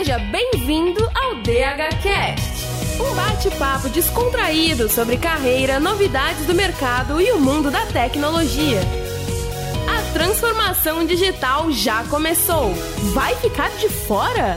Seja bem-vindo ao DHCast, um bate-papo descontraído sobre carreira, novidades do mercado e o mundo da tecnologia. A transformação digital já começou. Vai ficar de fora?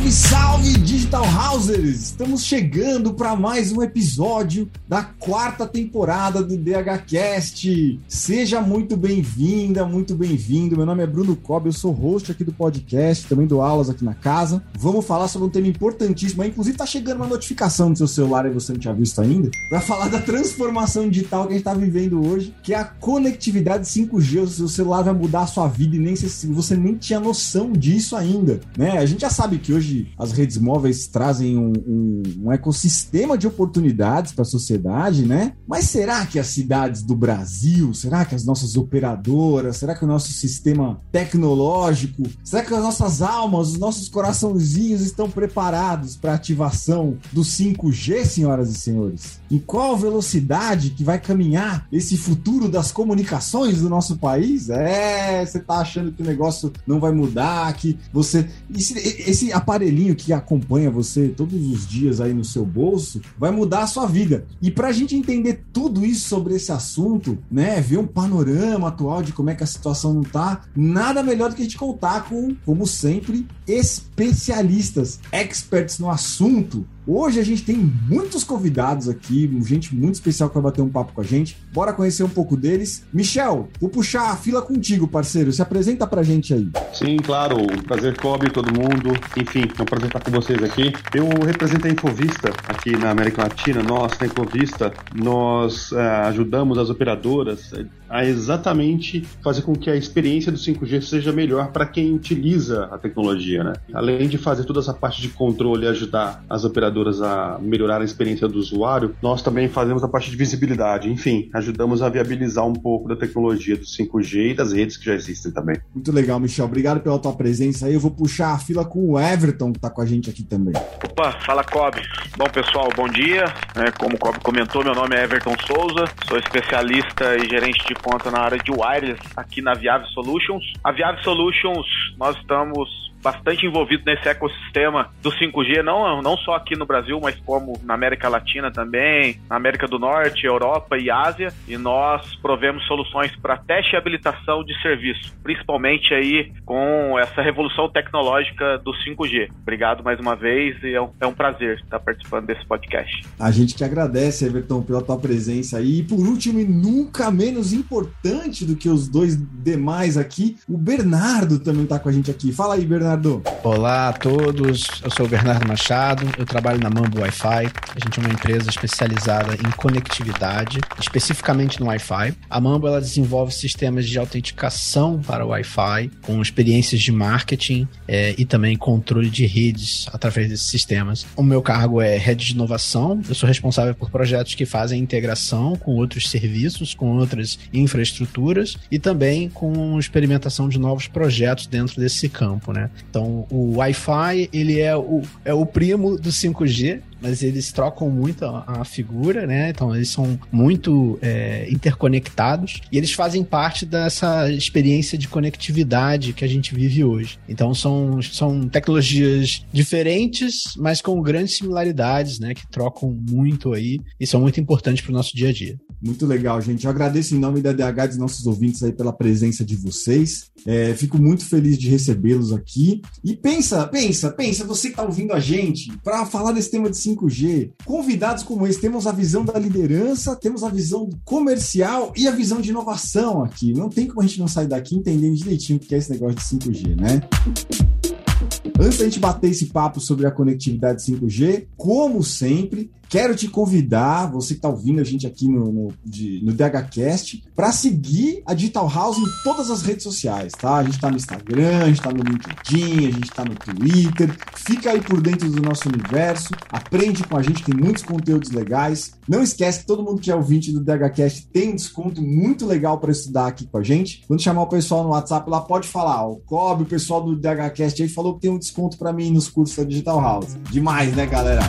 Salve, salve, Digital Housers! Estamos chegando para mais um episódio da quarta temporada do DHCast. Seja muito bem-vinda, muito bem-vindo. Meu nome é Bruno Cobb, eu sou host aqui do podcast, também dou aulas aqui na casa. Vamos falar sobre um tema importantíssimo, inclusive tá chegando uma notificação no seu celular e você não tinha visto ainda, para falar da transformação digital que a gente está vivendo hoje, que é a conectividade 5G. O seu celular vai mudar a sua vida e nem se você nem tinha noção disso ainda, né? A gente já sabe que hoje as redes móveis trazem um, um, um ecossistema de oportunidades para a sociedade, né? Mas será que as cidades do Brasil, será que as nossas operadoras, será que o nosso sistema tecnológico, será que as nossas almas, os nossos coraçãozinhos estão preparados para a ativação do 5G, senhoras e senhores? Em qual velocidade que vai caminhar esse futuro das comunicações do nosso país? É, você tá achando que o negócio não vai mudar, que você. Esse, esse aparelhinho que acompanha você todos os dias aí no seu bolso vai mudar a sua vida. E para a gente entender tudo isso sobre esse assunto, né, ver um panorama atual de como é que a situação não tá, nada melhor do que a gente contar com, como sempre, especialistas, experts no assunto Hoje a gente tem muitos convidados aqui, gente muito especial que vai bater um papo com a gente. Bora conhecer um pouco deles. Michel, vou puxar a fila contigo, parceiro. Se apresenta pra gente aí. Sim, claro. Prazer cobre todo mundo. Enfim, é um prazer estar com vocês aqui. Eu represento a Infovista aqui na América Latina. Nós, na Infovista, nós uh, ajudamos as operadoras a exatamente fazer com que a experiência do 5G seja melhor para quem utiliza a tecnologia, né? Além de fazer toda essa parte de controle e ajudar as operadoras a melhorar a experiência do usuário, nós também fazemos a parte de visibilidade. Enfim, ajudamos a viabilizar um pouco da tecnologia do 5G e das redes que já existem também. Muito legal, Michel. Obrigado pela tua presença aí. Eu vou puxar a fila com o Everton, que está com a gente aqui também. Opa, fala Cobb. Bom, pessoal, bom dia. É, como o Cobb comentou, meu nome é Everton Souza, sou especialista e gerente de conta na área de wireless aqui na Viave Solutions. A Viave Solutions, nós estamos bastante envolvido nesse ecossistema do 5G, não, não só aqui no Brasil, mas como na América Latina também, na América do Norte, Europa e Ásia, e nós provemos soluções para teste e habilitação de serviço, principalmente aí com essa revolução tecnológica do 5G. Obrigado mais uma vez e é um, é um prazer estar participando desse podcast. A gente que agradece, Everton, pela tua presença aí. E por último, e nunca menos importante do que os dois demais aqui, o Bernardo também está com a gente aqui. Fala aí, Bernardo. Bernardo. Olá a todos, eu sou o Bernardo Machado, eu trabalho na Mambo Wi-Fi. A gente é uma empresa especializada em conectividade, especificamente no Wi-Fi. A Mambo ela desenvolve sistemas de autenticação para Wi-Fi, com experiências de marketing é, e também controle de redes através desses sistemas. O meu cargo é Head de Inovação, eu sou responsável por projetos que fazem integração com outros serviços, com outras infraestruturas e também com experimentação de novos projetos dentro desse campo, né? Então, o Wi-Fi, ele é o, é o primo do 5G, mas eles trocam muito a, a figura, né? Então eles são muito é, interconectados e eles fazem parte dessa experiência de conectividade que a gente vive hoje. Então são, são tecnologias diferentes, mas com grandes similaridades, né? Que trocam muito aí e são muito importantes para o nosso dia a dia. Muito legal, gente. Eu agradeço em nome da DH dos nossos ouvintes aí pela presença de vocês. É, fico muito feliz de recebê-los aqui. E pensa, pensa, pensa, você que está ouvindo a gente, para falar desse tema de 5G, convidados como esse, temos a visão da liderança, temos a visão comercial e a visão de inovação aqui. Não tem como a gente não sair daqui entendendo direitinho o que é esse negócio de 5G, né? Antes da gente bater esse papo sobre a conectividade 5G, como sempre, Quero te convidar, você que está ouvindo a gente aqui no, no, de, no DHCast, para seguir a Digital House em todas as redes sociais, tá? A gente está no Instagram, a gente está no LinkedIn, a gente está no Twitter. Fica aí por dentro do nosso universo, aprende com a gente, tem muitos conteúdos legais. Não esquece que todo mundo que é ouvinte do DHCast tem um desconto muito legal para estudar aqui com a gente. Quando chamar o pessoal no WhatsApp lá, pode falar. O Cobb, o pessoal do DHCast aí falou que tem um desconto para mim nos cursos da Digital House. Demais, né, galera?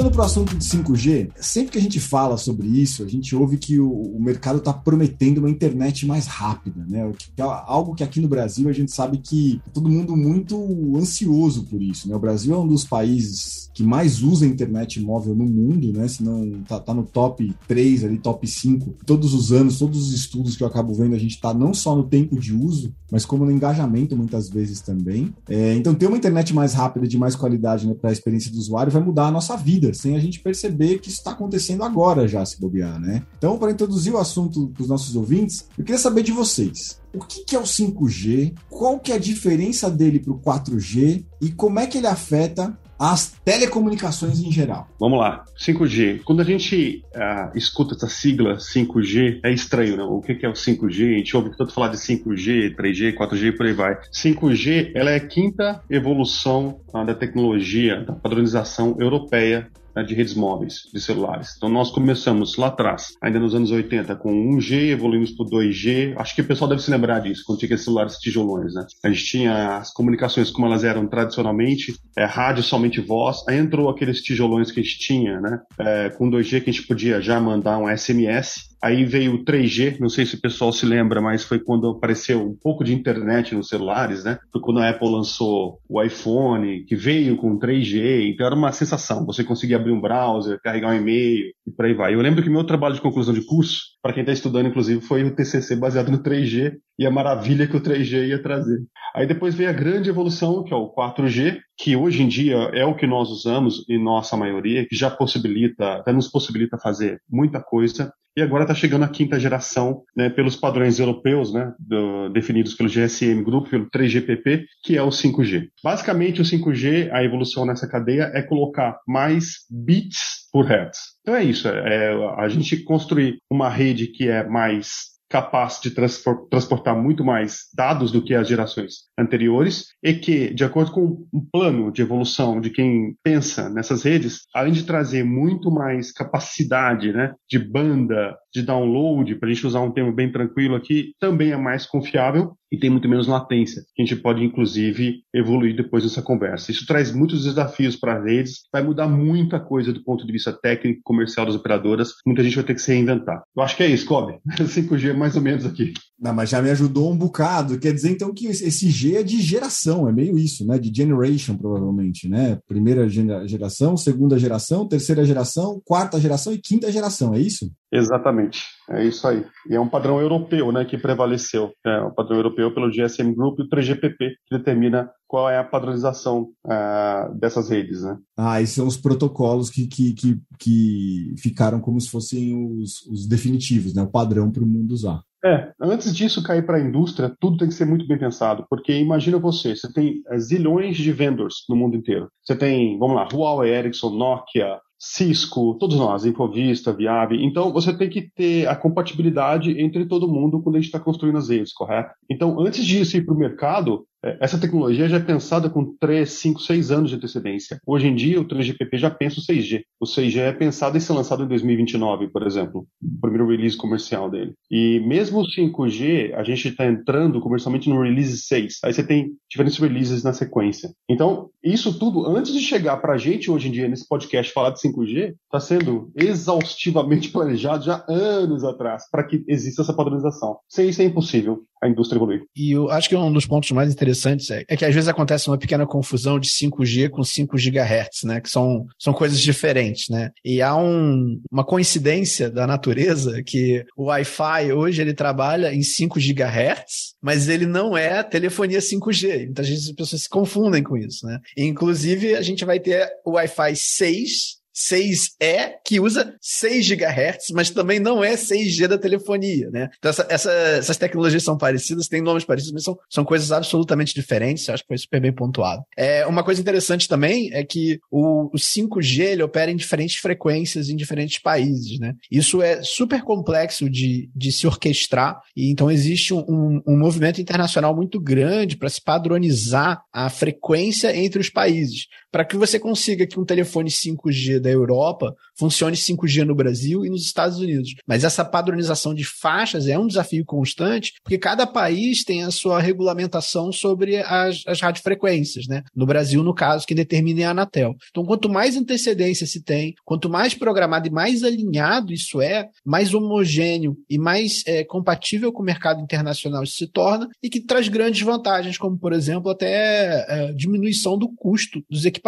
Voltando para o assunto de 5G, sempre que a gente fala sobre isso, a gente ouve que o, o mercado está prometendo uma internet mais rápida, né? Que é algo que aqui no Brasil a gente sabe que todo mundo muito ansioso por isso, né? O Brasil é um dos países que mais usa internet móvel no mundo, né? Se não tá, tá no top 3 ali, top 5. Todos os anos, todos os estudos que eu acabo vendo, a gente está não só no tempo de uso, mas como no engajamento muitas vezes também. É, então, ter uma internet mais rápida, de mais qualidade né, para a experiência do usuário, vai mudar a nossa vida, sem a gente perceber que isso está acontecendo agora já, se bobear, né? Então, para introduzir o assunto para os nossos ouvintes, eu queria saber de vocês. O que, é o 5G? Qual que é a diferença dele para o 4G? E como é que ele afeta as telecomunicações em geral. Vamos lá, 5G. Quando a gente uh, escuta essa sigla 5G, é estranho, não? O que, que é o 5G? A gente ouve tanto falar de 5G, 3G, 4G e por aí vai. 5G, ela é a quinta evolução uh, da tecnologia, da padronização europeia né, de redes móveis, de celulares. Então nós começamos lá atrás, ainda nos anos 80, com 1G, evoluímos para 2G. Acho que o pessoal deve se lembrar disso, quando tinha celulares tijolões, né? A gente tinha as comunicações como elas eram tradicionalmente, é, rádio somente voz, aí entrou aqueles tijolões que a gente tinha, né? É, com 2G que a gente podia já mandar um SMS Aí veio o 3G, não sei se o pessoal se lembra, mas foi quando apareceu um pouco de internet nos celulares, né? Foi quando a Apple lançou o iPhone, que veio com 3G, então era uma sensação. Você conseguia abrir um browser, carregar um e-mail e por aí vai. Eu lembro que meu trabalho de conclusão de curso, para quem está estudando, inclusive, foi o TCC baseado no 3G e a maravilha que o 3G ia trazer. Aí depois veio a grande evolução, que é o 4G, que hoje em dia é o que nós usamos em nossa maioria, que já possibilita, até nos possibilita fazer muita coisa e agora está chegando a quinta geração, né, pelos padrões europeus, né, do, definidos pelo GSM Group, pelo 3GPP, que é o 5G. Basicamente, o 5G, a evolução nessa cadeia é colocar mais bits por hertz. Então é isso, é, a gente construir uma rede que é mais capaz de transportar muito mais dados do que as gerações anteriores e que, de acordo com um plano de evolução de quem pensa nessas redes, além de trazer muito mais capacidade né, de banda, de download, para a gente usar um termo bem tranquilo aqui, também é mais confiável e tem muito menos latência, que a gente pode, inclusive, evoluir depois dessa conversa. Isso traz muitos desafios para as redes, vai mudar muita coisa do ponto de vista técnico comercial das operadoras, muita gente vai ter que se reinventar. Eu acho que é isso, Kobe. 5G mais ou menos aqui. Não, mas já me ajudou um bocado. Quer dizer, então, que esse G é de geração, é meio isso, né? De generation, provavelmente, né? Primeira geração, segunda geração, terceira geração, quarta geração e quinta geração, é isso? Exatamente, é isso aí. E é um padrão europeu, né, que prevaleceu. É um padrão europeu pelo GSM Group e o 3GPP, que determina qual é a padronização uh, dessas redes, né? Ah, esses são os protocolos que, que, que, que ficaram como se fossem os, os definitivos, né? O padrão para o mundo usar. É, antes disso cair para a indústria, tudo tem que ser muito bem pensado, porque imagina você, você tem eh, zilhões de vendors no mundo inteiro. Você tem, vamos lá, Huawei, Ericsson, Nokia, Cisco, todos nós, Infovista, Viave. Então, você tem que ter a compatibilidade entre todo mundo quando a gente está construindo as redes, correto? Então, antes de ir para o mercado, essa tecnologia já é pensada com 3, 5, 6 anos de antecedência. Hoje em dia, o 3GPP já pensa o 6G. O 6G é pensado em ser lançado em 2029, por exemplo, o primeiro release comercial dele. E mesmo o 5G, a gente está entrando comercialmente no release 6. Aí você tem diferentes releases na sequência. Então, isso tudo, antes de chegar para a gente hoje em dia, nesse podcast, falar de 5G, está sendo exaustivamente planejado já anos atrás, para que exista essa padronização. Sem isso é impossível a indústria evoluir. E eu acho que um dos pontos mais interessantes é, é, que às vezes acontece uma pequena confusão de 5G com 5 GHz, né? Que são, são coisas diferentes, né? E há um, uma coincidência da natureza que o Wi-Fi hoje ele trabalha em 5 GHz, mas ele não é telefonia 5G. Muitas vezes as pessoas se confundem com isso, né? E, inclusive, a gente vai ter o Wi-Fi 6 6E, que usa 6 GHz, mas também não é 6G da telefonia, né? Então, essa, essa, essas tecnologias são parecidas, têm nomes parecidos, mas são, são coisas absolutamente diferentes, eu acho que foi super bem pontuado. É, uma coisa interessante também é que o, o 5G ele opera em diferentes frequências em diferentes países, né? Isso é super complexo de, de se orquestrar, e então existe um, um movimento internacional muito grande para se padronizar a frequência entre os países. Para que você consiga que um telefone 5G da Europa funcione 5G no Brasil e nos Estados Unidos. Mas essa padronização de faixas é um desafio constante, porque cada país tem a sua regulamentação sobre as, as radiofrequências, né? No Brasil, no caso, quem determina é a Anatel. Então, quanto mais antecedência se tem, quanto mais programado e mais alinhado isso é, mais homogêneo e mais é, compatível com o mercado internacional isso se torna e que traz grandes vantagens, como, por exemplo, até é, diminuição do custo dos equipamentos,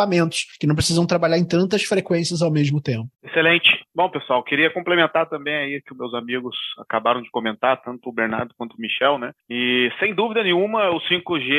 que não precisam trabalhar em tantas frequências ao mesmo tempo. Excelente. Bom, pessoal, queria complementar também aí que meus amigos acabaram de comentar, tanto o Bernardo quanto o Michel, né? E sem dúvida nenhuma, o 5G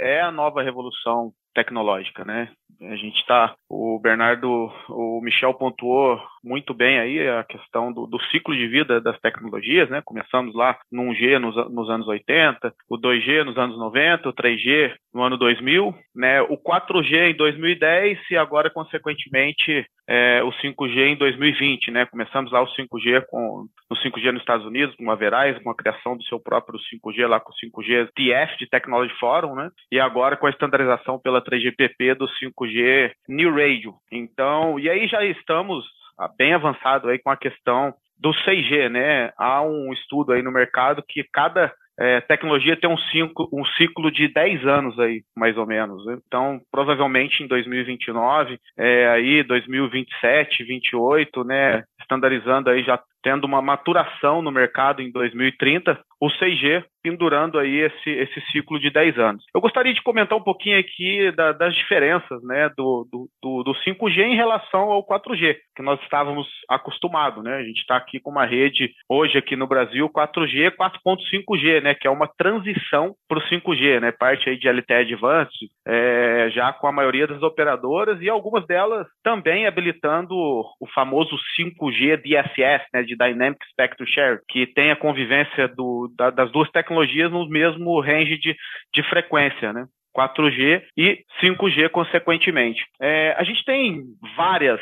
é a nova revolução tecnológica, né? A gente está, o Bernardo, o Michel pontuou muito bem aí a questão do, do, ciclo de vida das tecnologias, né? Começamos lá no 1G nos, nos, anos 80, o 2G nos anos 90, o 3G no ano 2000, né? O 4G em 2010 e agora, consequentemente, é, o 5G em 2020, né? Começamos lá o 5G com o 5G nos Estados Unidos, com a Verizon, com a criação do seu próprio 5G lá com o 5G TF de Technology Forum, né? E agora com a estandarização pela 3GPP do 5G New Radio. Então, e aí já estamos bem avançado aí com a questão do 6G, né? Há um estudo aí no mercado que cada é, tecnologia tem um, cinco, um ciclo de 10 anos aí, mais ou menos. Então, provavelmente em 2029, é, aí 2027, 28, né, estandarizando aí já tendo uma maturação no mercado em 2030, o 6G pendurando aí esse, esse ciclo de 10 anos. Eu gostaria de comentar um pouquinho aqui da, das diferenças né, do, do, do, 5G em relação ao 4G, que nós estávamos acostumados. Né? A gente está aqui com uma rede, hoje aqui no Brasil, 4G, 4.5G, né, que é uma transição para o 5G, né, parte aí de LTE Advanced, é, já com a maioria das operadoras e algumas delas também habilitando o famoso 5G DSS, né, de Dynamic Spectrum Share, que tem a convivência do, da, das duas tecnologias no mesmo range de, de frequência, né? 4G e 5G, consequentemente. É, a gente tem várias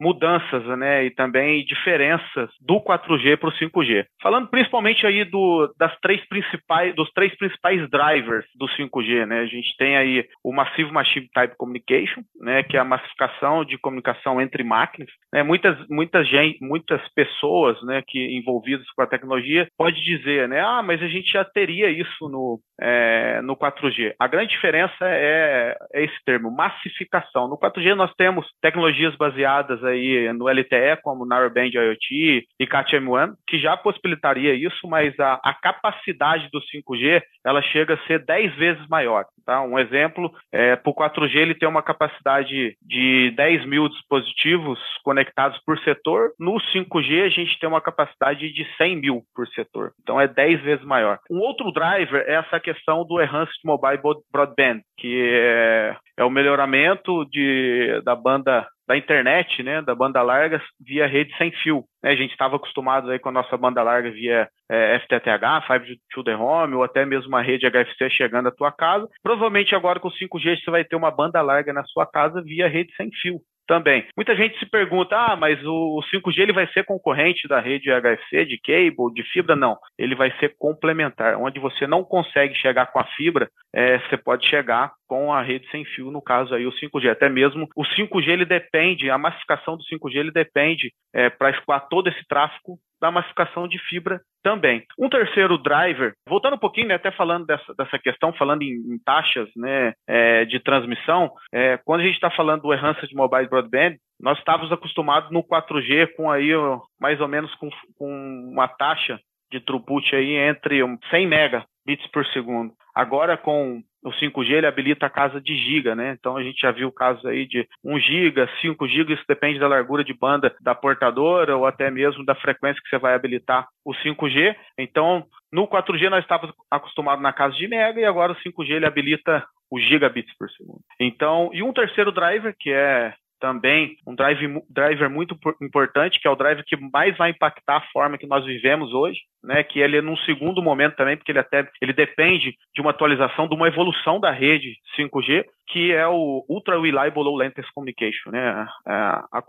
mudanças né, e também diferenças do 4G para o 5G. Falando principalmente aí do, das três principais, dos três principais drivers do 5G, né? A gente tem aí o Massive Machine Type Communication, né, que é a massificação de comunicação entre máquinas. Né? Muitas, muitas, gente, muitas pessoas né, que envolvidas com a tecnologia pode dizer, né, ah, mas a gente já teria isso no, é, no 4G. A grande diferença é, é esse termo, massificação. No 4G nós temos tecnologias baseadas aí no LTE, como Narrowband IoT e CAT-M1, que já possibilitaria isso, mas a, a, capacidade do 5G ela chega a ser 10 vezes maior. Tá? Um exemplo, é, para o 4G ele tem uma capacidade de 10 mil dispositivos conectados por setor, no 5G a gente tem uma capacidade de 100 mil por setor. Então é 10 vezes maior. Um outro driver é essa questão do Enhanced Mobile Broadband, que é, é o melhoramento de, da banda da internet, né, da banda larga via rede sem fio. Né? A gente estava acostumado aí com a nossa banda larga via é, FTTH, 5G to the Home, ou até mesmo uma rede HFC chegando à tua casa. Provavelmente agora com o 5G você vai ter uma banda larga na sua casa via rede sem fio também. Muita gente se pergunta, ah, mas o 5G ele vai ser concorrente da rede HFC, de cable, de fibra? Não, ele vai ser complementar. Onde você não consegue chegar com a fibra, é, você pode chegar com a rede sem fio, no caso aí o 5G. Até mesmo o 5G ele depende, a massificação do 5G ele depende é, para escoar todo esse tráfego da massificação de fibra também. Um terceiro driver, voltando um pouquinho, né, até falando dessa, dessa questão, falando em, em taxas né, é, de transmissão, é, quando a gente está falando do Enhanced Mobile Broadband, nós estávamos acostumados no 4G com aí mais ou menos com, com uma taxa de throughput aí entre 100 megabits por segundo. Agora com o 5G ele habilita a casa de giga, né? Então a gente já viu casos aí de 1 giga, 5 giga, isso depende da largura de banda da portadora ou até mesmo da frequência que você vai habilitar o 5G. Então, no 4G nós estávamos acostumados na casa de mega e agora o 5G ele habilita o gigabits por segundo. Então, e um terceiro driver que é também um drive, driver muito importante, que é o driver que mais vai impactar a forma que nós vivemos hoje, né, que ele é num segundo momento também, porque ele até ele depende de uma atualização, de uma evolução da rede 5G, que é o Ultra Reliable Low Latency Communication, né, a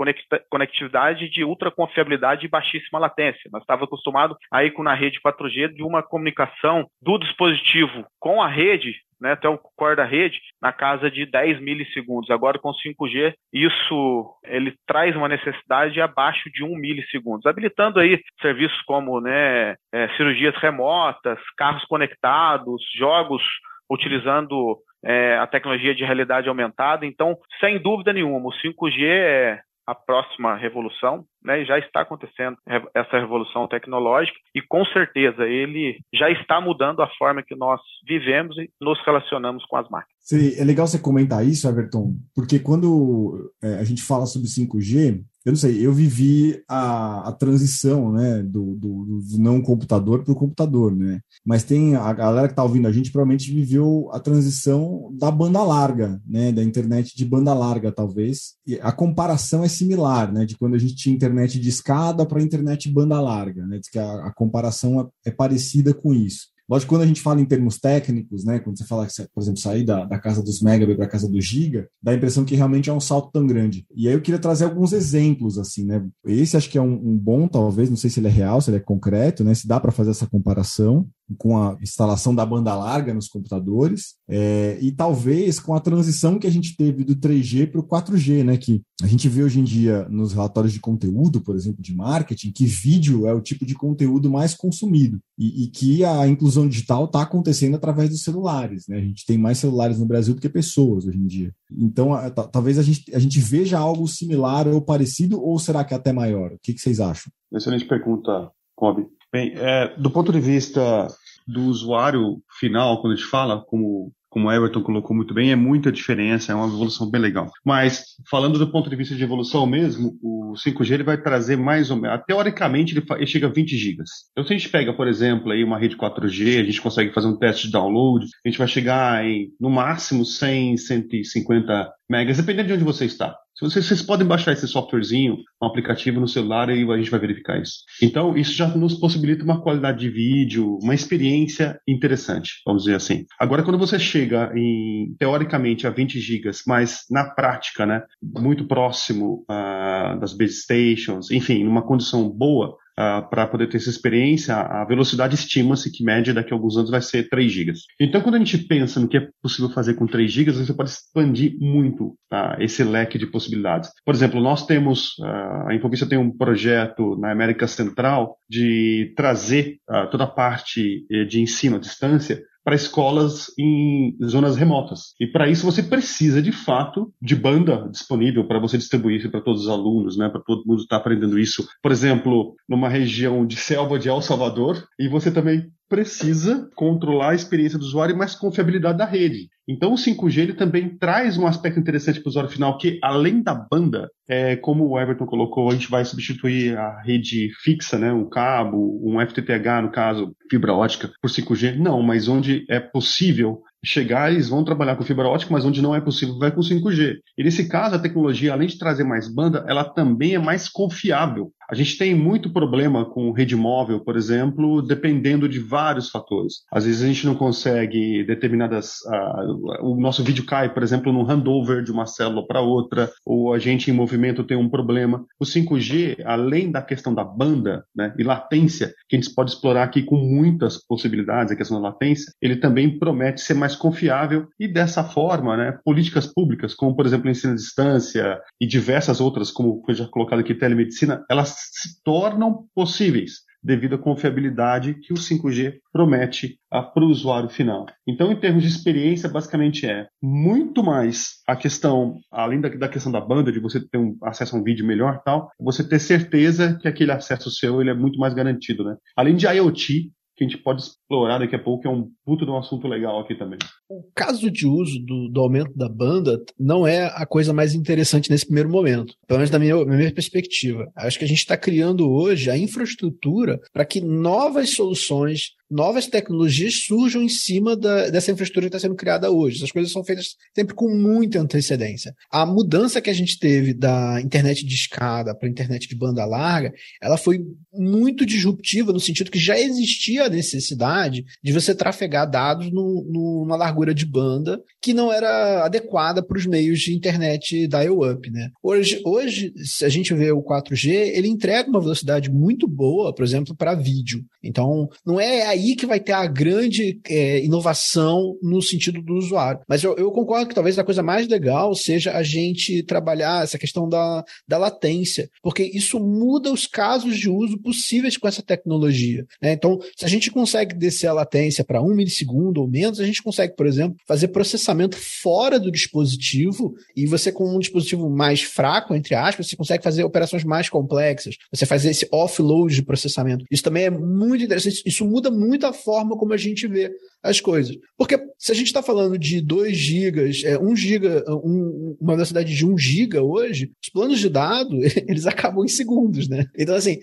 conectividade de ultra confiabilidade e baixíssima latência. Nós estávamos acostumados aí com na rede 4G de uma comunicação do dispositivo com a rede né, até o core da rede, na casa de 10 milissegundos. Agora com 5G, isso ele traz uma necessidade abaixo de 1 milissegundos, habilitando aí serviços como né, é, cirurgias remotas, carros conectados, jogos utilizando é, a tecnologia de realidade aumentada. Então, sem dúvida nenhuma, o 5G é a próxima revolução, né, já está acontecendo essa revolução tecnológica e com certeza ele já está mudando a forma que nós vivemos e nos relacionamos com as máquinas. é legal você comentar isso, Everton, porque quando é, a gente fala sobre 5G, eu não sei, eu vivi a, a transição né, do, do, do não computador para o computador, né? Mas tem a galera que está ouvindo a gente provavelmente viveu a transição da banda larga, né? Da internet de banda larga, talvez. E a comparação é similar, né? De quando a gente tinha internet de escada para internet banda larga, né? Diz que a, a comparação é, é parecida com isso. Lógico, quando a gente fala em termos técnicos, né, quando você fala, por exemplo, sair da, da casa dos megabit para a casa do giga, dá a impressão que realmente é um salto tão grande. E aí eu queria trazer alguns exemplos, assim, né? Esse acho que é um, um bom, talvez, não sei se ele é real, se ele é concreto, né? Se dá para fazer essa comparação com a instalação da banda larga nos computadores é, e talvez com a transição que a gente teve do 3G para o 4G, né? Que a gente vê hoje em dia nos relatórios de conteúdo, por exemplo, de marketing, que vídeo é o tipo de conteúdo mais consumido e, e que a inclusão digital está acontecendo através dos celulares, né? A gente tem mais celulares no Brasil do que pessoas hoje em dia. Então, a, talvez a gente, a gente veja algo similar ou parecido, ou será que é até maior? O que, que vocês acham? Excelente pergunta, Kobe. Bem, é, do ponto de vista do usuário final, quando a gente fala, como como o Everton colocou muito bem, é muita diferença, é uma evolução bem legal. Mas, falando do ponto de vista de evolução mesmo, o 5G ele vai trazer mais ou menos, teoricamente ele, ele chega a 20 gigas. Então, se a gente pega, por exemplo, aí uma rede 4G, a gente consegue fazer um teste de download, a gente vai chegar em, no máximo, 100, 150 megas, dependendo de onde você está. Se vocês, vocês podem baixar esse softwarezinho, um aplicativo no celular e a gente vai verificar isso. Então, isso já nos possibilita uma qualidade de vídeo, uma experiência interessante, vamos dizer assim. Agora, quando você chega em, teoricamente, a 20 gigas, mas na prática, né, muito próximo uh, das base stations, enfim, numa condição boa, uh, ah, para poder ter essa experiência, a velocidade estima-se que média daqui a alguns anos vai ser 3 GB. Então, quando a gente pensa no que é possível fazer com 3 GB, você pode expandir muito uh, esse leque de possibilidades. Por exemplo, nós temos, uh, a Infovista tem um projeto na América Central de trazer toda a parte eh, de ensino à distância para escolas em zonas remotas. E para isso você precisa, de fato, de banda disponível para você distribuir isso para todos os alunos, né, para todo mundo estar tá aprendendo isso. Por exemplo, numa região de selva de El Salvador, e você também precisa controlar a experiência do usuário, mas confiabilidade da rede. Então o 5G ele também traz um aspecto interessante para o usuário final, que além da banda, é, como o Everton colocou, a gente vai substituir a rede fixa, né, um cabo, um FTTH, no caso, fibra ótica, por 5G. Não, mas onde é possível chegar, eles vão trabalhar com fibra ótica, mas onde não é possível, vai com 5G. E nesse caso, a tecnologia, além de trazer mais banda, ela também é mais confiável. A gente tem muito problema com rede móvel, por exemplo, dependendo de vários fatores. Às vezes a gente não consegue determinadas. Uh, o nosso vídeo cai, por exemplo, num handover de uma célula para outra, ou a gente em movimento tem um problema. O 5G, além da questão da banda né, e latência, que a gente pode explorar aqui com muitas possibilidades, a questão da latência, ele também promete ser mais confiável e dessa forma, né, políticas públicas, como por exemplo ensino à distância e diversas outras, como foi já colocado aqui, telemedicina, elas se tornam possíveis devido à confiabilidade que o 5G promete para o usuário final. Então, em termos de experiência, basicamente é muito mais a questão, além da, da questão da banda, de você ter um acesso a um vídeo melhor tal, você ter certeza que aquele acesso seu ele é muito mais garantido. Né? Além de IoT, que a gente pode explorar daqui a pouco, que é um puto de um assunto legal aqui também. O caso de uso do, do, aumento da banda não é a coisa mais interessante nesse primeiro momento, pelo menos da minha, minha perspectiva. Acho que a gente está criando hoje a infraestrutura para que novas soluções novas tecnologias surjam em cima da, dessa infraestrutura que está sendo criada hoje. Essas coisas são feitas sempre com muita antecedência. A mudança que a gente teve da internet de escada para internet de banda larga, ela foi muito disruptiva no sentido que já existia a necessidade de você trafegar dados no, no, numa largura de banda que não era adequada para os meios de internet dial-up. Né? Hoje, hoje, se a gente vê o 4G, ele entrega uma velocidade muito boa, por exemplo, para vídeo. Então, não é a aí que vai ter a grande é, inovação no sentido do usuário. Mas eu, eu, concordo que talvez a coisa mais legal seja a gente trabalhar essa questão da, da latência, porque isso muda os casos de uso possíveis com essa tecnologia. Né? Então, se a gente consegue descer a latência para um milissegundo ou menos, a gente consegue, por exemplo, fazer processamento fora do dispositivo e você com um dispositivo mais fraco, entre aspas, você consegue fazer operações mais complexas. Você faz esse offload de processamento. Isso também é muito interessante. Isso muda muito a forma como a gente vê as coisas. Porque se a gente está falando de 2 gigas, é, 1 giga, um, uma velocidade de 1 giga hoje, os planos de dado, eles acabam em segundos, né? Então, assim,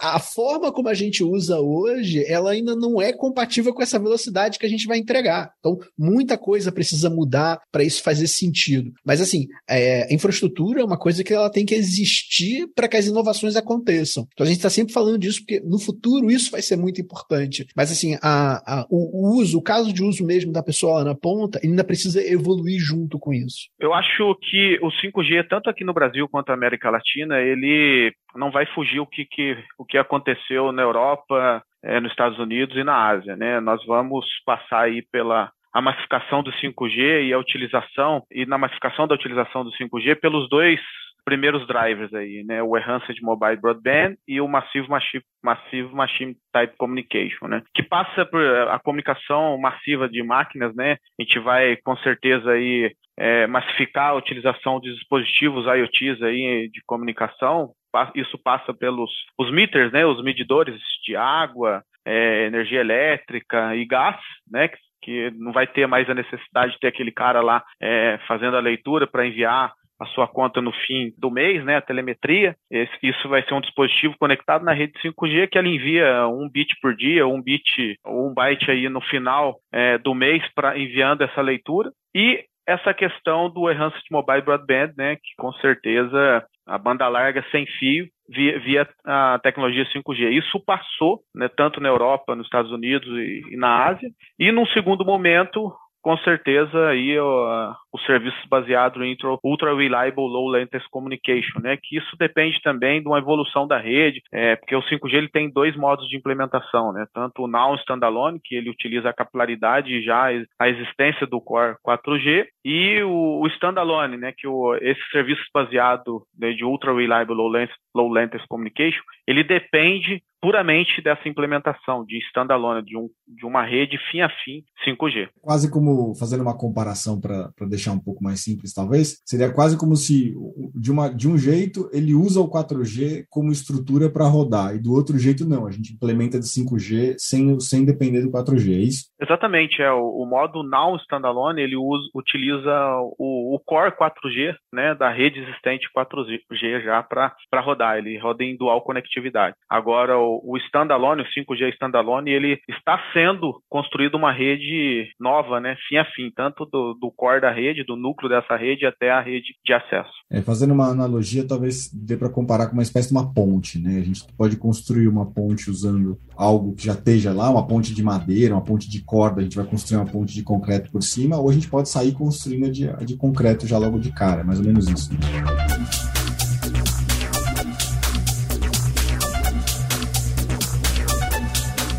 a forma como a gente usa hoje, ela ainda não é compatível com essa velocidade que a gente vai entregar. Então, muita coisa precisa mudar para isso fazer sentido. Mas, assim, é, infraestrutura é uma coisa que ela tem que existir para que as inovações aconteçam. Então, a gente está sempre falando disso, porque no futuro isso vai ser muito importante. Mas, assim, a, a, o, uso, caso de uso mesmo da pessoa lá na ponta, ainda precisa evoluir junto com isso. Eu acho que o 5G, tanto aqui no Brasil quanto na América Latina, ele não vai fugir o que, que, o que aconteceu na Europa, é, nos Estados Unidos e na Ásia. Né? Nós vamos passar aí pela a massificação do 5G e a utilização, e na massificação da utilização do 5G pelos dois primeiros drivers aí, né? O Enhanced Mobile Broadband e o Massive Machine, Massive Machine Type Communication, né? Que passa por a comunicação massiva de máquinas, né? A gente vai com certeza aí é, massificar a utilização de dispositivos IoTs aí de comunicação. Isso passa pelos os meters, né? Os medidores de água, é, energia elétrica e gás, né? Que, que não vai ter mais a necessidade de ter aquele cara lá é, fazendo a leitura para enviar a sua conta no fim do mês, né, a telemetria. Esse, isso vai ser um dispositivo conectado na rede 5G que ela envia um bit por dia, um bit ou um byte aí no final é, do mês para enviando essa leitura. E essa questão do Enhanced Mobile Broadband, né, que com certeza a banda larga sem fio via, via a tecnologia 5G. Isso passou, né, tanto na Europa, nos Estados Unidos e, e na Ásia. E num segundo momento, com certeza aí ó, os serviços baseados em Ultra Reliable Low Latency Communication, né? Que isso depende também de uma evolução da rede, é, porque o 5G ele tem dois modos de implementação, né? Tanto o Now Standalone, que ele utiliza a capilaridade e já a existência do Core 4G, e o, o Standalone, né? Que o, esse serviço baseado né, de Ultra Reliable Low Latency, Low Latency Communication, ele depende puramente dessa implementação de standalone, de, um, de uma rede fim a fim 5G. Quase como, fazendo uma comparação para deixar um pouco mais simples, talvez, seria quase como se, de, uma, de um jeito, ele usa o 4G como estrutura para rodar, e do outro jeito, não, a gente implementa de 5G sem, sem depender do 4G, é isso? Exatamente, é, o, o modo Now Standalone, ele usa, utiliza o, o Core 4G, né, da rede existente 4G já para rodar, ele roda em dual conectividade. Agora, o o, standalone, o 5G standalone, ele está sendo construído uma rede nova, né, fim a fim, tanto do, do core da rede, do núcleo dessa rede até a rede de acesso. É, fazendo uma analogia, talvez dê para comparar com uma espécie de uma ponte, né? A gente pode construir uma ponte usando algo que já esteja lá, uma ponte de madeira, uma ponte de corda, a gente vai construir uma ponte de concreto por cima, ou a gente pode sair construindo a de, a de concreto já logo de cara, mais ou menos isso. Né?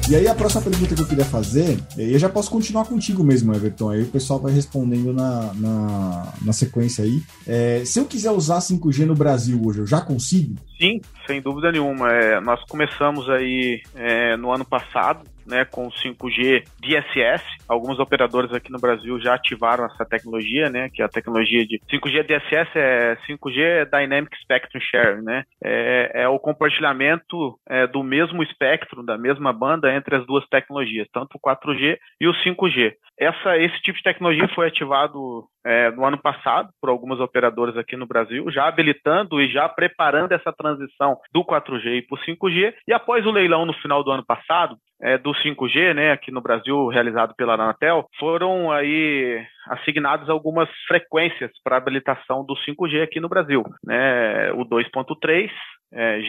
E aí a próxima pergunta que eu queria fazer, e eu já posso continuar contigo mesmo, Everton, aí o pessoal vai respondendo na, na, na sequência aí. É, se eu quiser usar 5G no Brasil hoje, eu já consigo? Sim, sem dúvida nenhuma. É, nós começamos aí é, no ano passado, né, com 5G DSS. Alguns operadores aqui no Brasil já ativaram essa tecnologia, né, que é a tecnologia de 5G DSS é 5G Dynamic Spectrum Sharing, né, é, é o compartilhamento é, do mesmo espectro, da mesma banda entre as duas tecnologias, tanto o 4G e o 5G. Essa, esse tipo de tecnologia foi ativado é, no ano passado por algumas operadoras aqui no Brasil, já habilitando e já preparando essa transição do 4G para o 5G. E após o leilão no final do ano passado, é, do 5G, né, aqui no Brasil, realizado pela Anatel, foram aí assignadas algumas frequências para habilitação do 5G aqui no Brasil, né, o 2.3 é,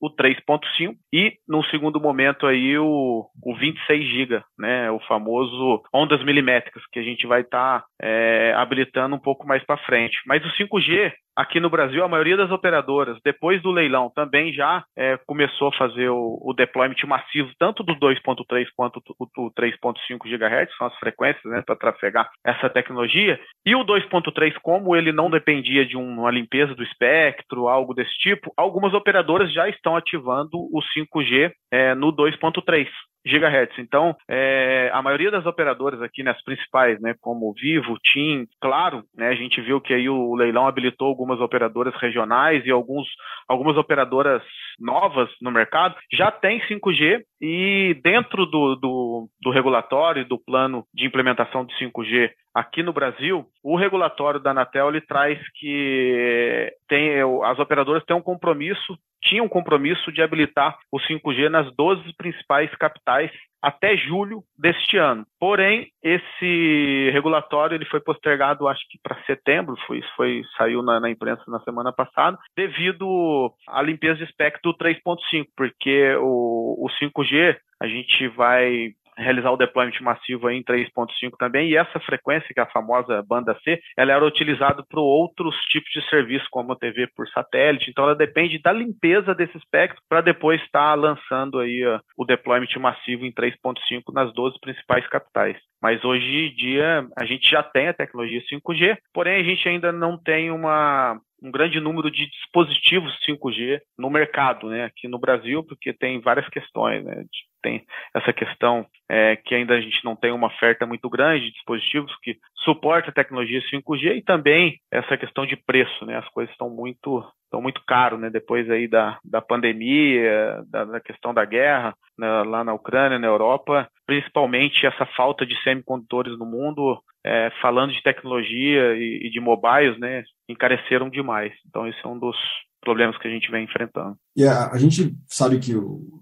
o 3.5 e no segundo momento aí o, o 26 GB, né, o famoso ondas milimétricas que a gente vai estar tá, é, habilitando um pouco mais para frente. Mas o 5G aqui no Brasil, a maioria das operadoras, depois do leilão, também já é, começou a fazer o, o, deployment massivo, tanto do 2.3 quanto do, do 3.5 GHz, são as frequências né, para trafegar essa tecnologia. E o 2.3, como ele não dependia de uma limpeza do espectro, algo desse tipo, algumas operadoras já estão ativando o 5G é, no 2.3. GHz. Então, é, a maioria das operadoras aqui, né, as principais, né, como Vivo, TIM, Claro, né, a gente viu que aí o leilão habilitou algumas operadoras regionais e alguns, algumas operadoras novas no mercado, já tem 5G e dentro do, do, do regulatório, do plano de implementação de 5G aqui no Brasil, o regulatório da Anatel ele traz que tem, as operadoras têm um compromisso tinha um compromisso de habilitar o 5G nas 12 principais capitais até julho deste ano. Porém, esse regulatório ele foi postergado, acho que para setembro, foi, foi saiu na, na, imprensa na semana passada, devido à limpeza de espectro 3.5, porque o, o 5G a gente vai realizar o deployment massivo em 3.5 também, e essa frequência, que é a famosa banda C, ela era utilizada para outros tipos de serviço, como a TV por satélite, então ela depende da limpeza desse espectro para depois estar lançando aí uh, o deployment massivo em 3.5 nas 12 principais capitais. Mas hoje em dia a gente já tem a tecnologia 5G, porém a gente ainda não tem uma um grande número de dispositivos 5G no mercado, né, aqui no Brasil, porque tem várias questões, né, tem essa questão é, que ainda a gente não tem uma oferta muito grande de dispositivos que suporta a tecnologia 5G e também essa questão de preço, né, as coisas estão muito estão muito caro, né? Depois aí da, da pandemia, da, da questão da guerra né, lá na Ucrânia, na Europa, principalmente essa falta de semicondutores no mundo, é, falando de tecnologia e, e de mobiles, né? Encareceram demais. Então esse é um dos problemas que a gente vem enfrentando. E a, a, gente sabe que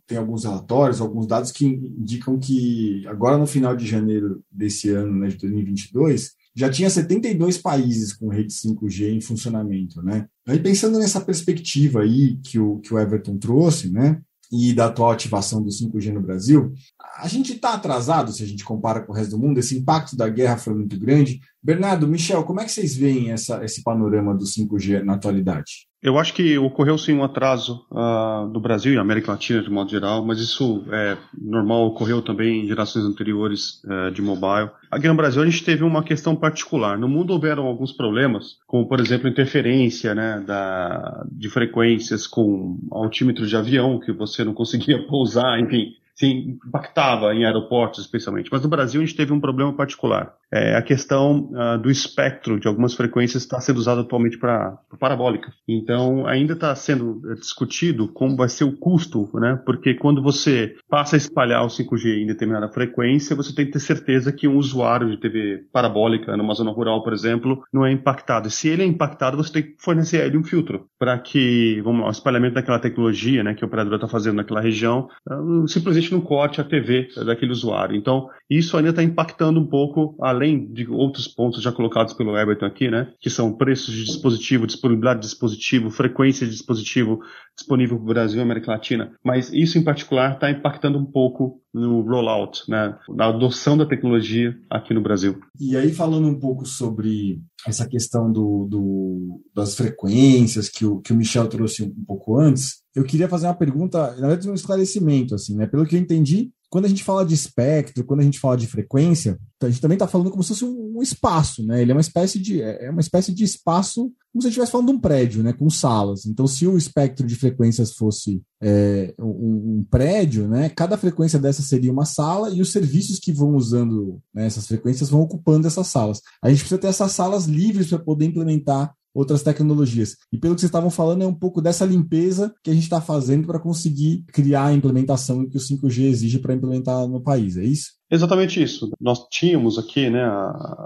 tem alguns relatórios, alguns dados que indicam que agora no final de janeiro desse ano, né, de 2022, já tinha 72 países com rede 5G em funcionamento, né? Aí pensando nessa perspectiva aí que o, que o Everton trouxe, né? E da atual ativação do 5G no Brasil, a gente está atrasado se a gente compara com o resto do mundo. Esse impacto da guerra foi muito grande. Bernardo, Michel, como é que vocês veem essa, esse panorama do 5G na atualidade? Eu acho que ocorreu sim um atraso uh, do Brasil e América Latina de modo geral, mas isso é normal, ocorreu também em gerações anteriores uh, de mobile. Aqui no Brasil a gente teve uma questão particular. No mundo houveram alguns problemas, como por exemplo interferência né, da, de frequências com altímetros de avião que você não conseguia pousar, enfim, se impactava em aeroportos especialmente. Mas no Brasil a gente teve um problema particular. É a questão uh, do espectro de algumas frequências está sendo usado atualmente para parabólica. Então ainda está sendo discutido como vai ser o custo, né? Porque quando você passa a espalhar o 5G em determinada frequência, você tem que ter certeza que um usuário de TV parabólica numa zona rural, por exemplo, não é impactado. E se ele é impactado, você tem que fornecer a ele um filtro para que, vamos lá, o espalhamento daquela tecnologia, né, que o operador está fazendo naquela região, uh, simplesmente não corte a TV daquele usuário. Então, isso ainda está impactando um pouco, além de outros pontos já colocados pelo Everton aqui, né? Que são preços de dispositivo, disponibilidade de dispositivo, frequência de dispositivo disponível para o Brasil e América Latina. Mas isso, em particular, está impactando um pouco no rollout, né? Na adoção da tecnologia aqui no Brasil. E aí, falando um pouco sobre essa questão do, do, das frequências que o, que o Michel trouxe um pouco antes, eu queria fazer uma pergunta, na verdade, um esclarecimento, assim, né? Pelo que eu entendi, quando a gente fala de espectro, quando a gente fala de frequência, a gente também está falando como se fosse um espaço, né? Ele é uma espécie de é, é uma espécie de espaço como se estivesse falando de um prédio, né? Com salas. Então, se o espectro de frequências fosse é, um, um, prédio, né? Cada frequência dessa seria uma sala e os serviços que vão usando né, essas frequências vão ocupando essas salas. A gente precisa ter essas salas livres para poder implementar outras tecnologias. E pelo que vocês estavam falando, é um pouco dessa limpeza que a gente está fazendo para conseguir criar a implementação que o 5G exige para implementar no país, é isso? Exatamente isso. Nós tínhamos aqui né,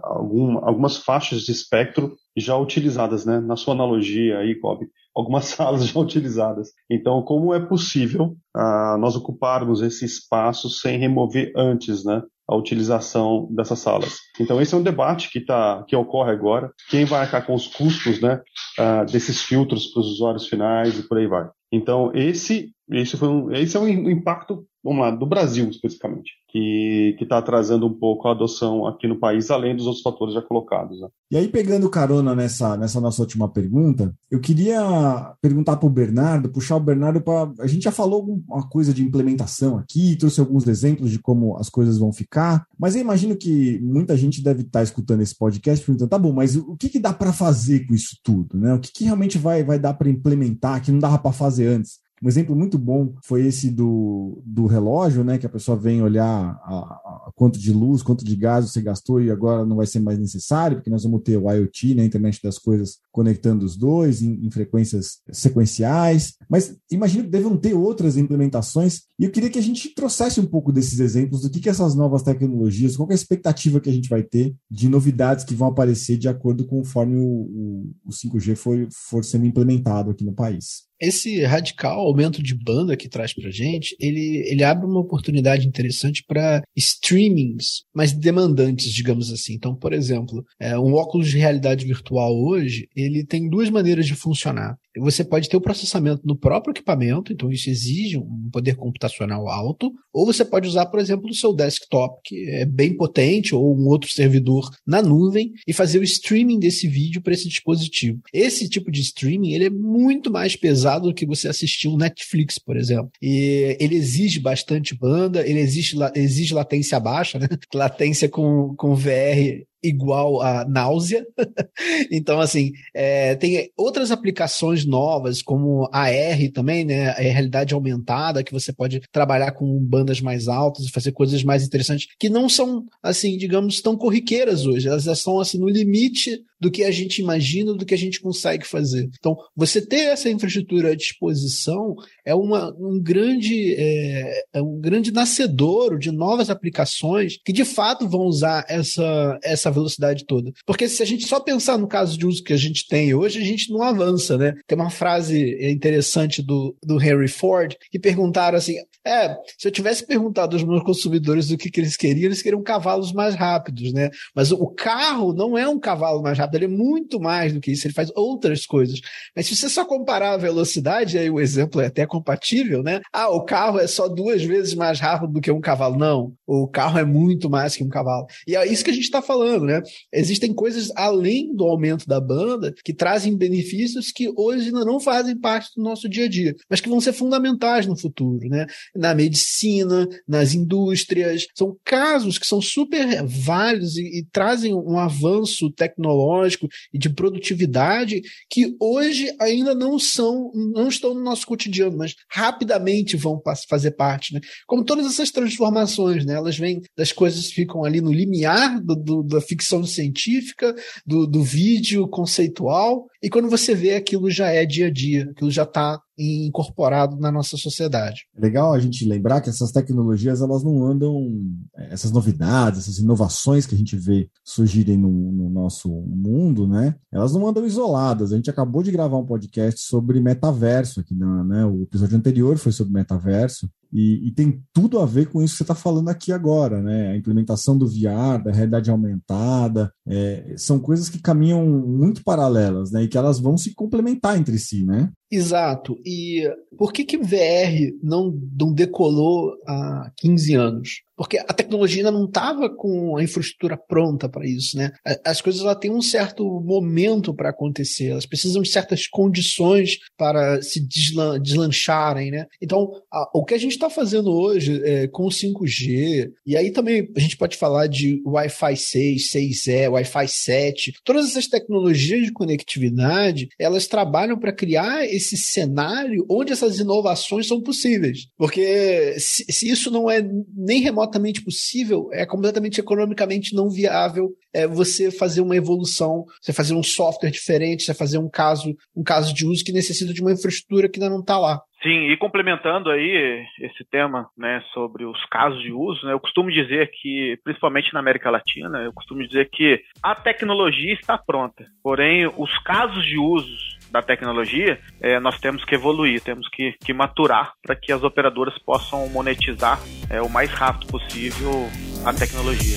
algum, algumas faixas de espectro já utilizadas, né, na sua analogia aí, Bob, algumas salas já utilizadas. Então, como é possível uh, nós ocuparmos esse espaço sem remover antes, né? A utilização dessas salas. Então esse é um debate que, tá, que ocorre agora. Quem vai arcar com os custos né, uh, desses filtros para os usuários finais e por aí vai. Então esse, esse, foi um, esse é um impacto vamos lá, do Brasil especificamente, que está atrasando um pouco a adoção aqui no país, além dos outros fatores já colocados. Né? E aí, pegando carona nessa, nessa nossa última pergunta, eu queria perguntar para o Bernardo, puxar o Bernardo para. A gente já falou uma coisa de implementação aqui, trouxe alguns exemplos de como as coisas vão ficar, mas eu imagino que muita gente deve estar tá escutando esse podcast perguntando: tá bom, mas o que, que dá para fazer com isso tudo? Né? O que, que realmente vai, vai dar para implementar que não dava para fazer antes? Um exemplo muito bom foi esse do, do relógio, né? Que a pessoa vem olhar a, a, quanto de luz, quanto de gás você gastou e agora não vai ser mais necessário, porque nós vamos ter o IoT, né? A internet das coisas, conectando os dois em, em frequências sequenciais. Mas imagino que devam ter outras implementações. E eu queria que a gente trouxesse um pouco desses exemplos do que, que essas novas tecnologias, qual é a expectativa que a gente vai ter de novidades que vão aparecer de acordo conforme o, o, o 5G for, for sendo implementado aqui no país esse radical aumento de banda que traz pra gente, ele, ele abre uma oportunidade interessante para streamings mais demandantes, digamos assim. Então, por exemplo, é, um óculos de realidade virtual hoje, ele tem duas maneiras de funcionar. Você pode ter o processamento no próprio equipamento, então isso exige um poder computacional alto, ou você pode usar, por exemplo, o seu desktop, que é bem potente, ou um outro servidor na nuvem, e fazer o streaming desse vídeo para esse dispositivo. Esse tipo de streaming ele é muito mais pesado do que você assistir um Netflix, por exemplo. E ele exige bastante banda, ele exige, exige latência baixa, né? Latência com, com VR igual a náusea. então, assim, é, tem outras aplicações novas, como a R também, né? A realidade aumentada, que você pode trabalhar com bandas mais altas e fazer coisas mais interessantes, que não são, assim, digamos, tão corriqueiras hoje. Elas já são, assim, no limite do que a gente imagina, do que a gente consegue fazer. Então, você ter essa infraestrutura à disposição é uma, um, grande, é, é um grande nascedouro de novas aplicações que, de fato, vão usar essa, essa velocidade toda. Porque se a gente só pensar no caso de uso que a gente tem hoje, a gente não avança, né? Tem uma frase interessante do, do Henry Ford que perguntaram assim: é, se eu tivesse perguntado aos meus consumidores o que, que eles queriam, eles queriam cavalos mais rápidos, né? Mas o carro não é um cavalo mais rápido, ele é muito mais do que isso, ele faz outras coisas. Mas se você só comparar a velocidade, aí o exemplo é até compatível, né? Ah, o carro é só duas vezes mais rápido do que um cavalo. Não, o carro é muito mais que um cavalo. E é isso que a gente está falando, né? Existem coisas além do aumento da banda que trazem benefícios que hoje ainda não fazem parte do nosso dia a dia, mas que vão ser fundamentais no futuro, né? na medicina, nas indústrias. São casos que são super válidos e, e trazem um avanço tecnológico e de produtividade que hoje ainda não são, não estão no nosso cotidiano, mas rapidamente vão fazer parte, né? Como todas essas transformações, né? Elas vêm das coisas que ficam ali no limiar do, do, da ficção científica, do, do vídeo conceitual, e quando você vê aquilo já é dia a dia, aquilo já está incorporado na nossa sociedade. É legal a gente lembrar que essas tecnologias elas não andam, essas novidades, essas inovações que a gente vê surgirem no, no nosso mundo, né? Elas não andam isoladas. A gente acabou de gravar um podcast sobre metaverso aqui, né? O episódio anterior foi sobre metaverso e, e, tem tudo a ver com isso que você está falando aqui agora, né? A implementação do VR, da realidade aumentada, é, são coisas que caminham muito paralelas, né? E que elas vão se complementar entre si, né? Exato. E por que que VR não, não decolou há 15 anos? Porque a tecnologia ainda não estava com a infraestrutura pronta para isso, né? As coisas ela têm um certo momento para acontecer, elas precisam de certas condições para se deslan deslancharem, né? Então, a, o que a gente está fazendo hoje é, com o 5G, e aí também a gente pode falar de Wi-Fi 6, 6E, Wi-Fi 7, todas essas tecnologias de conectividade, elas trabalham para criar esse cenário onde essas inovações são possíveis. Porque se, se isso não é nem remotamente possível, é completamente economicamente não viável é você fazer uma evolução, você fazer um software diferente, você fazer um caso, um caso de uso que necessita de uma infraestrutura que ainda não está lá. Sim, e complementando aí esse tema, né, sobre os casos de uso, né, eu costumo dizer que, principalmente na América Latina, eu costumo dizer que a tecnologia está pronta, porém os casos de uso da tecnologia, é, nós temos que evoluir, temos que, que maturar para que as operadoras possam monetizar é, o mais rápido possível a tecnologia.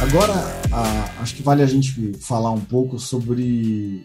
Agora, acho que vale a gente falar um pouco sobre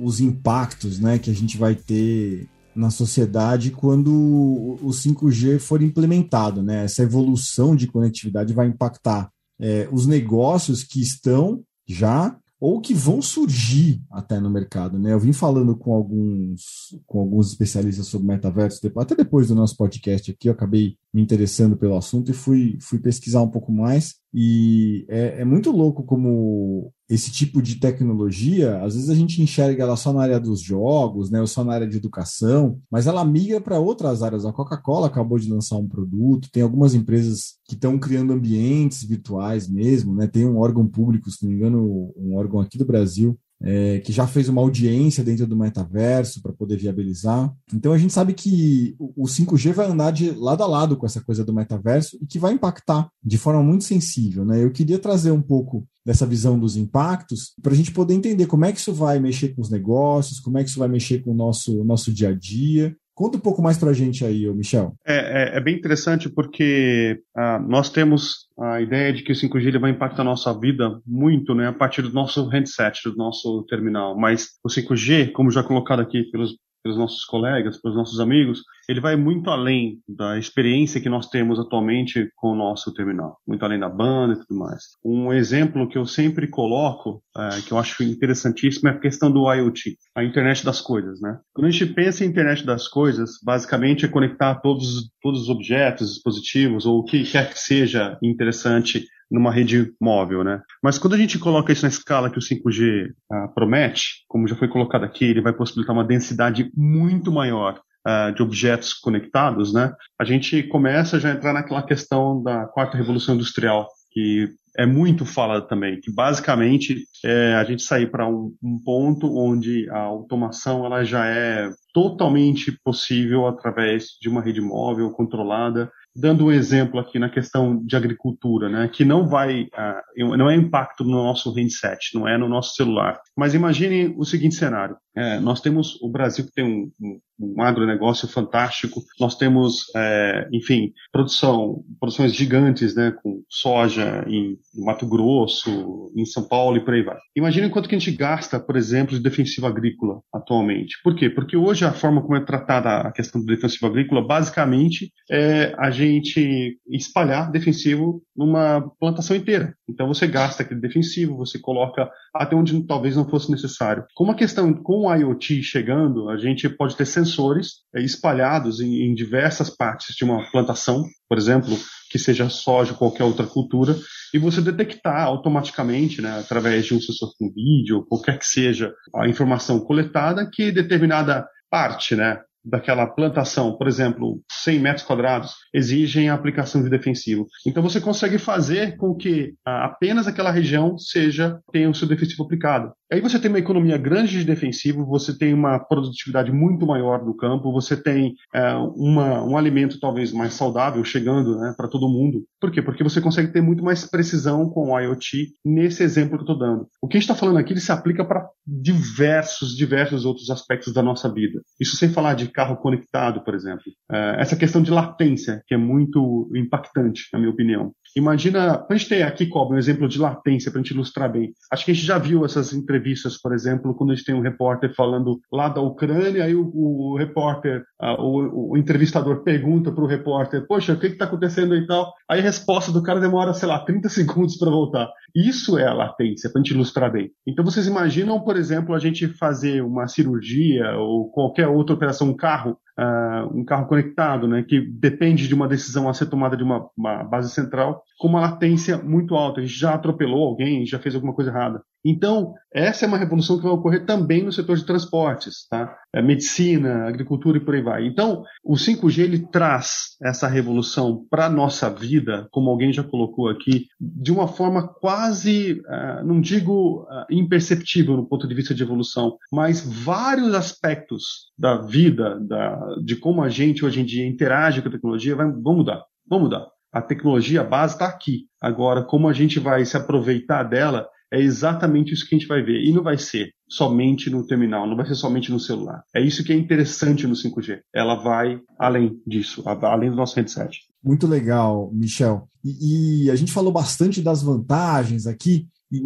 os impactos né, que a gente vai ter na sociedade quando o 5G for implementado. Né? Essa evolução de conectividade vai impactar é, os negócios que estão já ou que vão surgir até no mercado, né? Eu vim falando com alguns com alguns especialistas sobre metaverso, até depois do nosso podcast aqui, eu acabei me interessando pelo assunto e fui, fui pesquisar um pouco mais. E é, é, muito louco como esse tipo de tecnologia, às vezes a gente enxerga ela só na área dos jogos, né, ou só na área de educação, mas ela migra para outras áreas. A Coca-Cola acabou de lançar um produto, tem algumas empresas que estão criando ambientes virtuais mesmo, né? Tem um órgão público, se não me engano, um órgão aqui do Brasil, é, que já fez uma audiência dentro do metaverso para poder viabilizar. Então a gente sabe que o 5G vai andar de lado a lado com essa coisa do metaverso e que vai impactar de forma muito sensível. Né? Eu queria trazer um pouco dessa visão dos impactos para a gente poder entender como é que isso vai mexer com os negócios, como é que isso vai mexer com o nosso, nosso dia a dia Conta um pouco mais para a gente aí, Michel. É, é, é, bem interessante porque ah, nós temos a ideia de que o 5G ele vai impactar a nossa vida muito né, a partir do nosso handset, do nosso terminal. Mas o 5G, como já colocado aqui pelos pelos nossos colegas, pelos nossos amigos, ele vai muito além da experiência que nós temos atualmente com o nosso terminal, muito além da banda e tudo mais. Um exemplo que eu sempre coloco, é, que eu acho interessantíssimo, é a questão do IoT, a internet das coisas, né? Quando a gente pensa em internet das coisas, basicamente é conectar todos, todos os objetos, dispositivos, ou o que quer que seja interessante numa rede móvel, né? Mas quando a gente coloca isso na escala que o 5G ah, promete, como já foi colocado aqui, ele vai possibilitar uma densidade muito maior ah, de objetos conectados, né? A gente começa já a entrar naquela questão da quarta revolução industrial, que é muito falada também, que basicamente é a gente sair para um, um, ponto onde a automação ela já é totalmente possível através de uma rede móvel controlada dando um exemplo aqui na questão de agricultura, né, que não vai, uh, não é impacto no nosso handset, não é no nosso celular. Mas imagine o seguinte cenário: é, nós temos o Brasil que tem um, um, um agronegócio fantástico, nós temos, é, enfim, produção, produções gigantes, né, com soja em, em Mato Grosso, em São Paulo e por aí vai. Imagine quanto que a gente gasta, por exemplo, de defensivo agrícola atualmente. Por quê? Porque hoje a forma como é tratada a questão do defensivo agrícola, basicamente, é a gente espalhar defensivo numa plantação inteira. Então você gasta aquele defensivo, você coloca até onde talvez não fosse necessário. Com a questão com o IoT chegando, a gente pode ter sensores é, espalhados em, em diversas partes de uma plantação, por exemplo, que seja soja ou qualquer outra cultura, e você detectar automaticamente, né, através de um sensor com vídeo, qualquer que seja a informação coletada, que determinada parte, né, daquela plantação, por exemplo, 100 metros quadrados, exigem a aplicação de defensivo. Então você consegue fazer com que apenas aquela região seja tenha o seu defensivo aplicado. Aí você tem uma economia grande de defensivo, você tem uma produtividade muito maior do campo, você tem é, uma, um alimento talvez mais saudável chegando né, para todo mundo. Por quê? Porque você consegue ter muito mais precisão com o IoT nesse exemplo que eu estou dando. O que a gente está falando aqui ele se aplica para diversos, diversos outros aspectos da nossa vida. Isso sem falar de carro conectado, por exemplo. É, essa questão de latência, que é muito impactante, na minha opinião. Imagina, a gente tem aqui, Cobre, um exemplo de latência para a gente ilustrar bem. Acho que a gente já viu essas entrevistas, por exemplo, quando a gente tem um repórter falando lá da Ucrânia, aí o, o repórter, uh, o, o, entrevistador pergunta para o repórter, poxa, o que está acontecendo e tal? Aí a resposta do cara demora, sei lá, 30 segundos para voltar. Isso é a latência, para a gente ilustrar bem. Então vocês imaginam, por exemplo, a gente fazer uma cirurgia ou qualquer outra operação, um carro, uh, um carro conectado, né, que depende de uma decisão a ser tomada de uma, uma base central, com uma latência muito alta. A gente já atropelou alguém, já fez alguma coisa errada. Então, essa é uma revolução que vai ocorrer também no setor de transportes, tá? É medicina, agricultura e por aí vai. Então, o 5G ele traz essa revolução para a nossa vida, como alguém já colocou aqui, de uma forma quase, uh, não digo uh, imperceptível no ponto de vista de evolução, mas vários aspectos da vida, da, de como a gente hoje em dia interage com a tecnologia, vai, vão mudar. Vão mudar. A tecnologia, base está aqui. Agora, como a gente vai se aproveitar dela é exatamente isso que a gente vai ver. E não vai ser somente no terminal, não vai ser somente no celular. É isso que é interessante no 5G. Ela vai além disso, além do nosso headset. Muito legal, Michel. E, e a gente falou bastante das vantagens aqui, e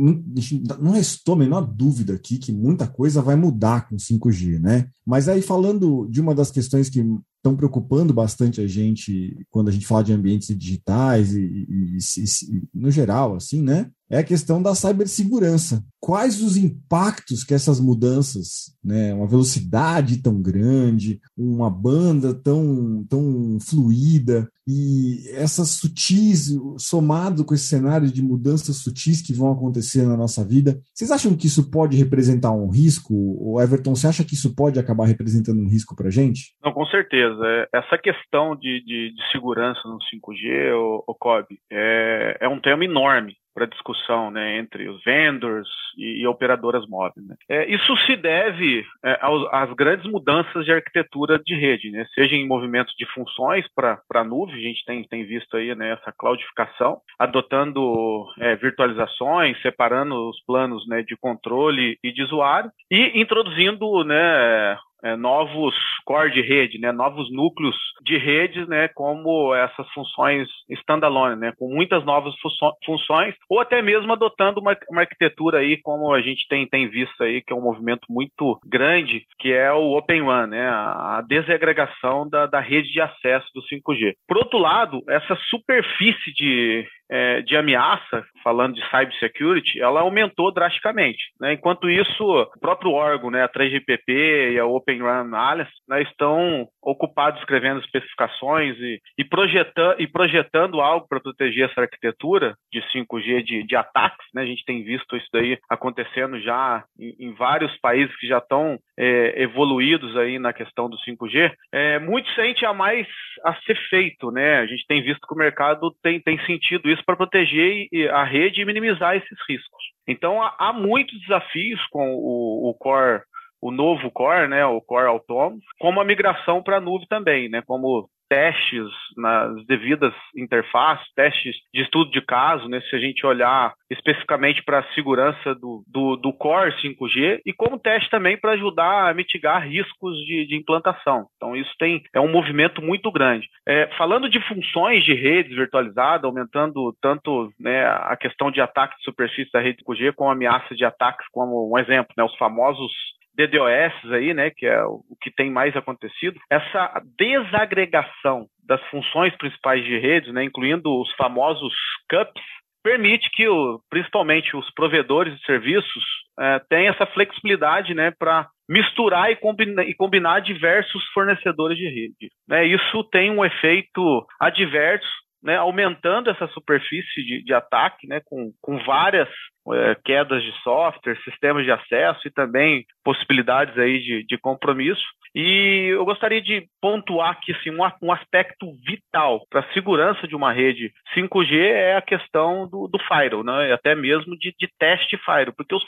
não, restou a menor dúvida aqui que muita coisa vai mudar com 5G, né? Mas aí falando de uma das questões que estão preocupando bastante a gente quando a gente fala de ambientes digitais e, e, e, no geral, assim, né? É a questão da cibersegurança. Quais os impactos que essas mudanças, né? Uma velocidade tão grande, uma banda tão, tão fluida e essas sutis, somado com esse cenário de mudanças sutis que vão acontecer na nossa vida, vocês acham que isso pode representar um risco? O Everton, você acha que isso pode acabar representando um risco para gente? Não, com certeza. É, essa questão de, de, de segurança no 5G, o, o COB, é, é um tema enorme para discussão né, entre os vendors e, e operadoras móveis. Né. É, isso se deve é, aos, às grandes mudanças de arquitetura de rede, né, seja em movimentos de funções para a nuvem, a gente tem, tem visto aí né, essa cloudificação, adotando é, virtualizações, separando os planos né, de controle e de usuário, e introduzindo né, é, novos core de rede, né, novos núcleos de redes, né, como essas funções standalone, né, com muitas novas funções, ou até mesmo adotando uma, uma, arquitetura aí, como a gente tem, tem visto aí, que é um movimento muito grande, que é o Open WAN, né, a, a desagregação da, da rede de acesso do 5G. Por outro lado, essa superfície de, é, de ameaça, falando de cybersecurity, ela aumentou drasticamente. Né? Enquanto isso, o próprio órgão, né, a 3GPP e a Open Run Alliance, né, estão ocupados escrevendo especificações e, e, projetando, e projetando algo para proteger essa arquitetura de 5G de, de ataques. Né? A gente tem visto isso daí acontecendo já em, em vários países que já estão é, evoluídos aí na questão do 5G. É, muito sente a mais a ser feito. Né? A gente tem visto que o mercado tem, tem sentido isso para proteger a rede e minimizar esses riscos. Então há, há muitos desafios com o, o Core o novo core, né, o core autônomo, como a migração para a nuvem também, né, como testes nas devidas interfaces, testes de estudo de caso, né, se a gente olhar especificamente para a segurança do, do, do, Core 5G e como teste também para ajudar a mitigar riscos de, de, implantação. Então isso tem é um movimento muito grande. É, falando de funções de redes virtualizadas, aumentando tanto né, a questão de ataque de superfície da rede 5G como ameaça de ataques, como um exemplo, né, os famosos DDoS aí, né, que é o que tem mais acontecido, essa desagregação das funções principais de redes, né, incluindo os famosos CUPs, permite que o, principalmente os provedores de serviços é, tenham essa flexibilidade né, para misturar e combinar, e combinar diversos fornecedores de rede. Né? Isso tem um efeito adverso né, aumentando essa superfície de, de ataque, né, com, com várias é, quedas de software, sistemas de acesso e também possibilidades aí de, de compromisso. E eu gostaria de pontuar aqui assim, um, aspecto vital para a segurança de uma rede 5G é a questão do, do firewall, né? até mesmo de, de teste firewall, porque os,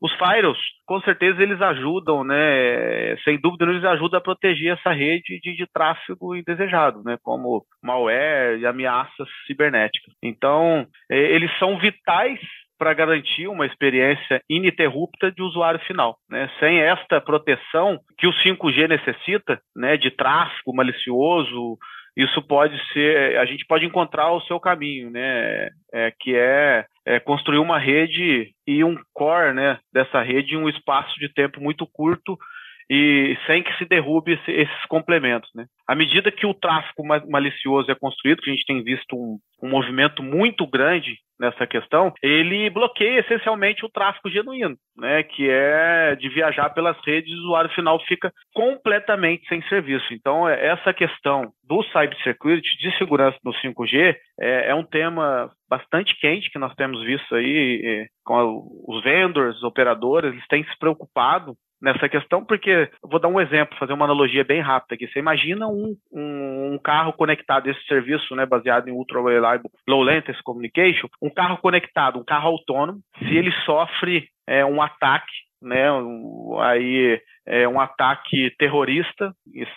os firewalls, com certeza, eles ajudam, né? sem dúvida, eles ajudam a proteger essa rede de, de tráfego indesejado, né? como malware e ameaças cibernéticas. Então, é, eles são vitais para garantir uma experiência ininterrupta de usuário final. Né? Sem esta proteção que o 5G necessita, né, de tráfego malicioso, isso pode ser, a gente pode encontrar o seu caminho, né, é, que é, é, construir uma rede e um core, né, dessa rede em um espaço de tempo muito curto e sem que se derrube esse, esses complementos. Né? À medida que o tráfego malicioso é construído, que a gente tem visto um, um movimento muito grande nessa questão, ele bloqueia essencialmente o tráfego genuíno, né, que é de viajar pelas redes o usuário final fica completamente sem serviço. Então, é, essa questão do cybersecurity, de segurança no 5G, é, é um tema bastante quente que nós temos visto aí é, com os vendors, os operadores, eles têm se preocupado nessa questão, porque vou dar um exemplo, fazer uma analogia bem rápida aqui. Você imagina um, um carro conectado, esse serviço né, baseado em Ultra Reliable Low Latency Communication, um carro conectado, um carro autônomo, se ele sofre é, um ataque, né, um, aí é, um ataque terrorista,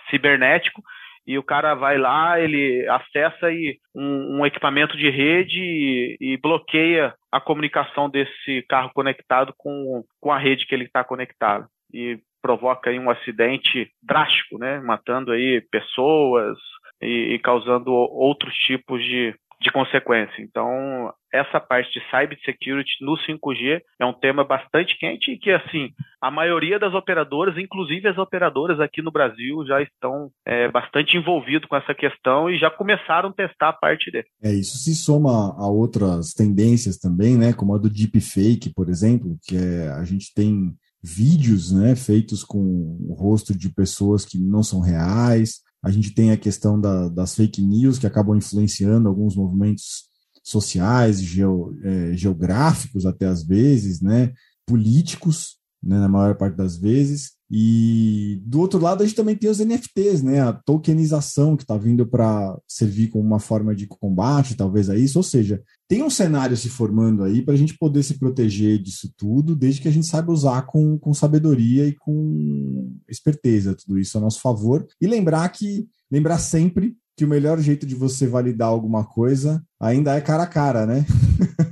cibernético, e o cara vai lá, ele acessa aí um, um equipamento de rede e, e, bloqueia a comunicação desse carro conectado com, com a rede que ele está conectado. E provoca aí um acidente drástico, né? Matando aí pessoas e, e causando outros tipos de, de consequência. Então, essa parte de cybersecurity no 5G é um tema bastante quente e que, assim, a maioria das operadoras, inclusive as operadoras aqui no Brasil, já estão é, bastante envolvidos com essa questão e já começaram a testar a parte dele. É, isso se soma a outras tendências também, né, como a do deepfake, por exemplo, que é, a gente tem vídeos, né, feitos com o rosto de pessoas que não são reais, a gente tem a questão da, das fake news que acabam influenciando alguns movimentos sociais, geo, é, geográficos até às vezes, né? políticos, né, na maior parte das vezes. E do outro lado, a gente também tem os NFTs, né? A tokenização que está vindo para servir como uma forma de combate, talvez a isso. Ou seja, tem um cenário se formando aí para a gente poder se proteger disso tudo, desde que a gente saiba usar com, com sabedoria e com esperteza tudo isso a nosso favor. E lembrar que, lembrar sempre que o melhor jeito de você validar alguma coisa ainda é cara a cara, né?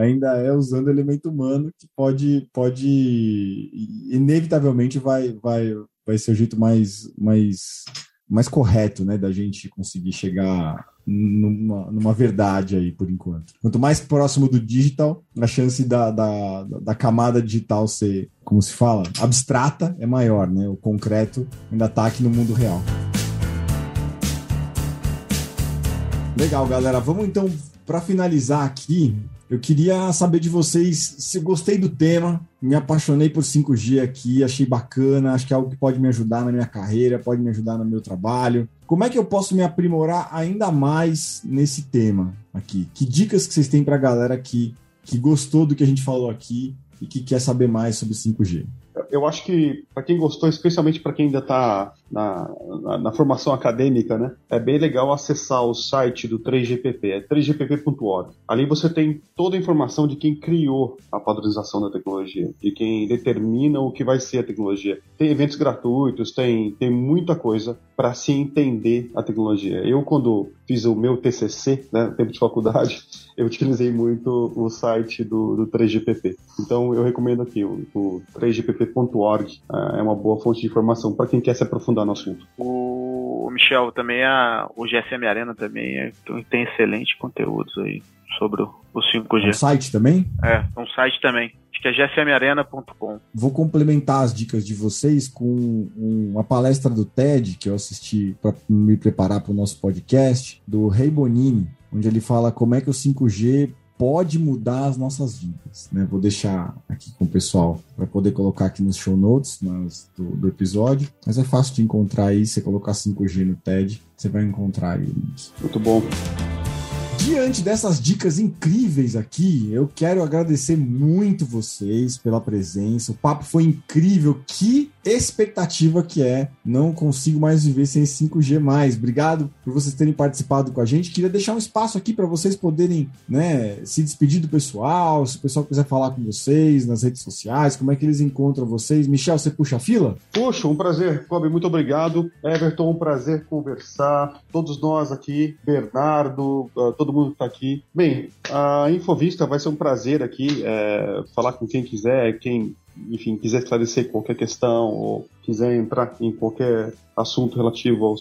ainda é usando elemento humano que pode, pode inevitavelmente vai, vai, vai ser o jeito mais, mais, mais correto, né, da gente conseguir chegar numa, numa verdade aí, por enquanto. Quanto mais próximo do digital, a chance da, da, da camada digital ser, como se fala, abstrata é maior, né? O concreto ainda está aqui no mundo real. Legal, galera. Vamos então, para finalizar aqui, eu queria saber de vocês se gostei do tema, me apaixonei por 5G aqui, achei bacana, acho que é algo que pode me ajudar na minha carreira, pode me ajudar no meu trabalho. Como é que eu posso me aprimorar ainda mais nesse tema aqui? Que dicas que vocês têm para a galera que, que gostou do que a gente falou aqui e que quer saber mais sobre 5G? Eu acho que, para quem gostou, especialmente para quem ainda está na, na, na, formação acadêmica, né, é bem legal acessar o site do 3GPP, é 3gpp.org. Ali você tem toda a informação de quem criou a padronização da tecnologia, de quem determina o que vai ser a tecnologia. Tem eventos gratuitos, tem, tem muita coisa para se entender a tecnologia. Eu, quando fiz o meu TCC, né, tempo de faculdade, eu utilizei muito o site do, do 3GPP. Então, eu recomendo aqui, o, o 3gpp.org é, é uma boa fonte de informação para quem quer se aprofundar no assunto. O, Michel, também a, o GSM Arena também é, tem excelentes conteúdos aí sobre o, o 5G. É um site também? É, um site também. Acho que é gsmarena.com. Vou complementar as dicas de vocês com uma palestra do TED que eu assisti para me preparar para o nosso podcast, do Rei Bonini, onde ele fala como é que o 5G pode mudar as nossas vidas. Né? Vou deixar aqui com o pessoal para poder colocar aqui nos show notes nas, do, do, episódio. Mas é fácil de encontrar aí. Você colocar 5G no TED, você vai encontrar aí. Muito bom. Diante dessas dicas incríveis aqui, eu quero agradecer muito vocês pela presença. O papo foi incrível. Que expectativa que é. Não consigo mais viver sem 5G mais. Obrigado por vocês terem participado com a gente. Queria deixar um espaço aqui para vocês poderem, né, se despedir do pessoal. Se o pessoal quiser falar com vocês nas redes sociais, como é que eles encontram vocês? Michel, você puxa a fila? Puxa, um prazer, Kobe, muito obrigado. Everton, um prazer conversar. Todos nós aqui, Bernardo, ah, todo mundo que está aqui. Bem, a Infovista vai ser um prazer aqui é, falar com quem quiser, quem enfim, quiser esclarecer qualquer questão ou quiser entrar em qualquer assunto relativo ao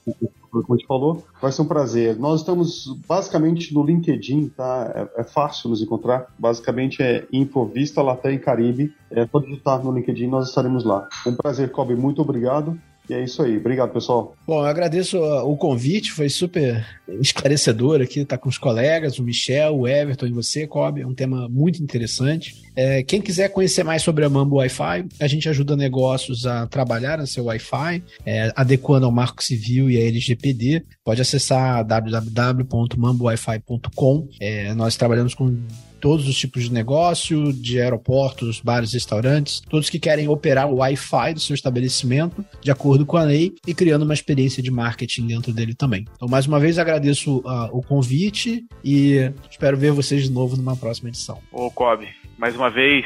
como a gente falou, vai ser um prazer. Nós estamos basicamente no LinkedIn, tá? É, é fácil nos encontrar. Basicamente é Infovista Latam Caribe. É, pode digitar no LinkedIn, nós estaremos lá. Um prazer, Kobe. Muito obrigado. E é isso aí. Obrigado, pessoal. Bom, eu agradeço o convite, foi super esclarecedor aqui tá com os colegas, o Michel, o Everton e você, Kobe. É um tema muito interessante. É, quem quiser conhecer mais sobre a Mambo Wi-Fi, a gente ajuda negócios a trabalhar no seu Wi-Fi, é, adequando ao Marco Civil e a LGPD. Pode acessar www.mambowifi.com. É, nós trabalhamos com todos os tipos de negócio, de aeroportos, bares, restaurantes, todos que querem operar o Wi-Fi do seu estabelecimento de acordo com a lei e criando uma experiência de marketing dentro dele também. Então, mais uma vez, agradeço uh, o convite e espero ver vocês de novo numa próxima edição. Ô, Kobe, mais uma vez,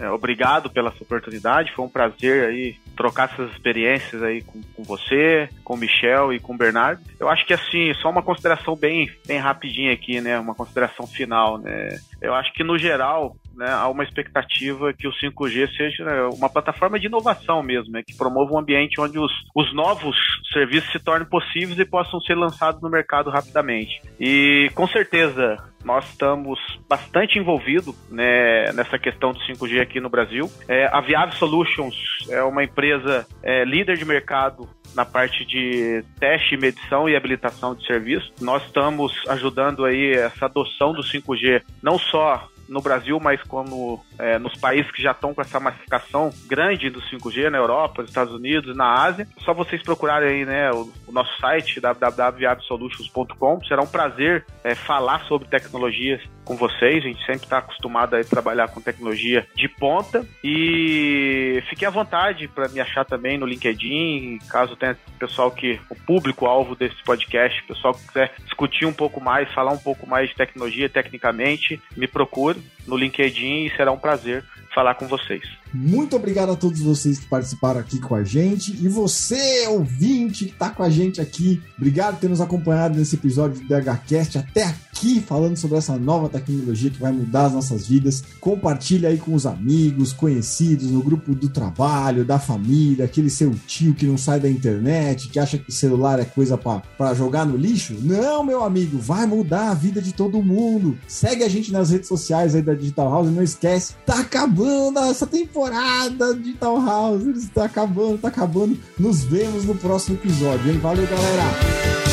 é, obrigado pela sua oportunidade. Foi um prazer aí trocar essas experiências aí com, com você, com o Michel e com o Bernardo. Eu acho que assim, só uma consideração bem, bem rapidinha aqui, né? Uma consideração final, né? Eu acho que no geral, né, há uma expectativa que o 5G seja né, uma plataforma de inovação mesmo, né, que promova um ambiente onde os, os novos serviços se tornem possíveis e possam ser lançados no mercado rapidamente. E com certeza nós estamos bastante envolvidos né, nessa questão do 5G aqui no Brasil. É, a Viave Solutions é uma empresa é, líder de mercado na parte de teste, medição e habilitação de serviço. Nós estamos ajudando aí essa adoção do 5G, não só no Brasil, mas como é, nos países que já estão com essa massificação grande do 5G, na Europa, nos Estados Unidos, na Ásia. Só vocês procurarem aí, né, o, o nosso site www.viabsolutions.com. Será um prazer é, falar sobre tecnologias com vocês. A gente sempre está acostumado a trabalhar com tecnologia de ponta. E fiquem à vontade para me achar também no LinkedIn, caso tenha pessoal que, o público-alvo desse podcast, pessoal que quiser discutir um pouco mais, falar um pouco mais de tecnologia tecnicamente, me procure no LinkedIn e será um prazer falar com vocês. Muito obrigado a todos vocês que participaram aqui com a gente. E você, ouvinte, que está com a gente aqui, obrigado por ter nos acompanhado nesse episódio do DHCast até aqui, falando sobre essa nova tecnologia que vai mudar as nossas vidas. Compartilha aí com os amigos, conhecidos, no grupo do trabalho, da família, aquele seu tio que não sai da internet, que acha que celular é coisa para jogar no lixo. Não, meu amigo, vai mudar a vida de todo mundo. Segue a gente nas redes sociais aí da Digital House, não esquece, tá acabando essa temporada de Digital House, está acabando, tá acabando. Nos vemos no próximo episódio, hein? Valeu, galera!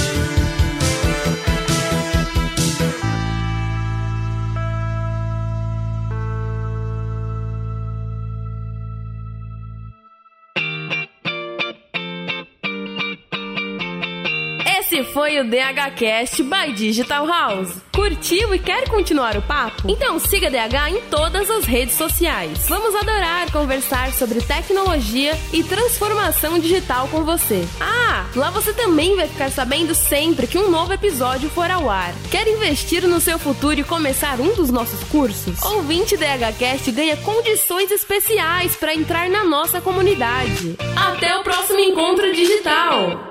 Foi o DHCast by Digital House. Curtiu e quer continuar o papo? Então siga DH em todas as redes sociais. Vamos adorar conversar sobre tecnologia e transformação digital com você. Ah, lá você também vai ficar sabendo sempre que um novo episódio for ao ar. Quer investir no seu futuro e começar um dos nossos cursos? Ouvinte DHCast ganha condições especiais para entrar na nossa comunidade. Até o próximo encontro digital!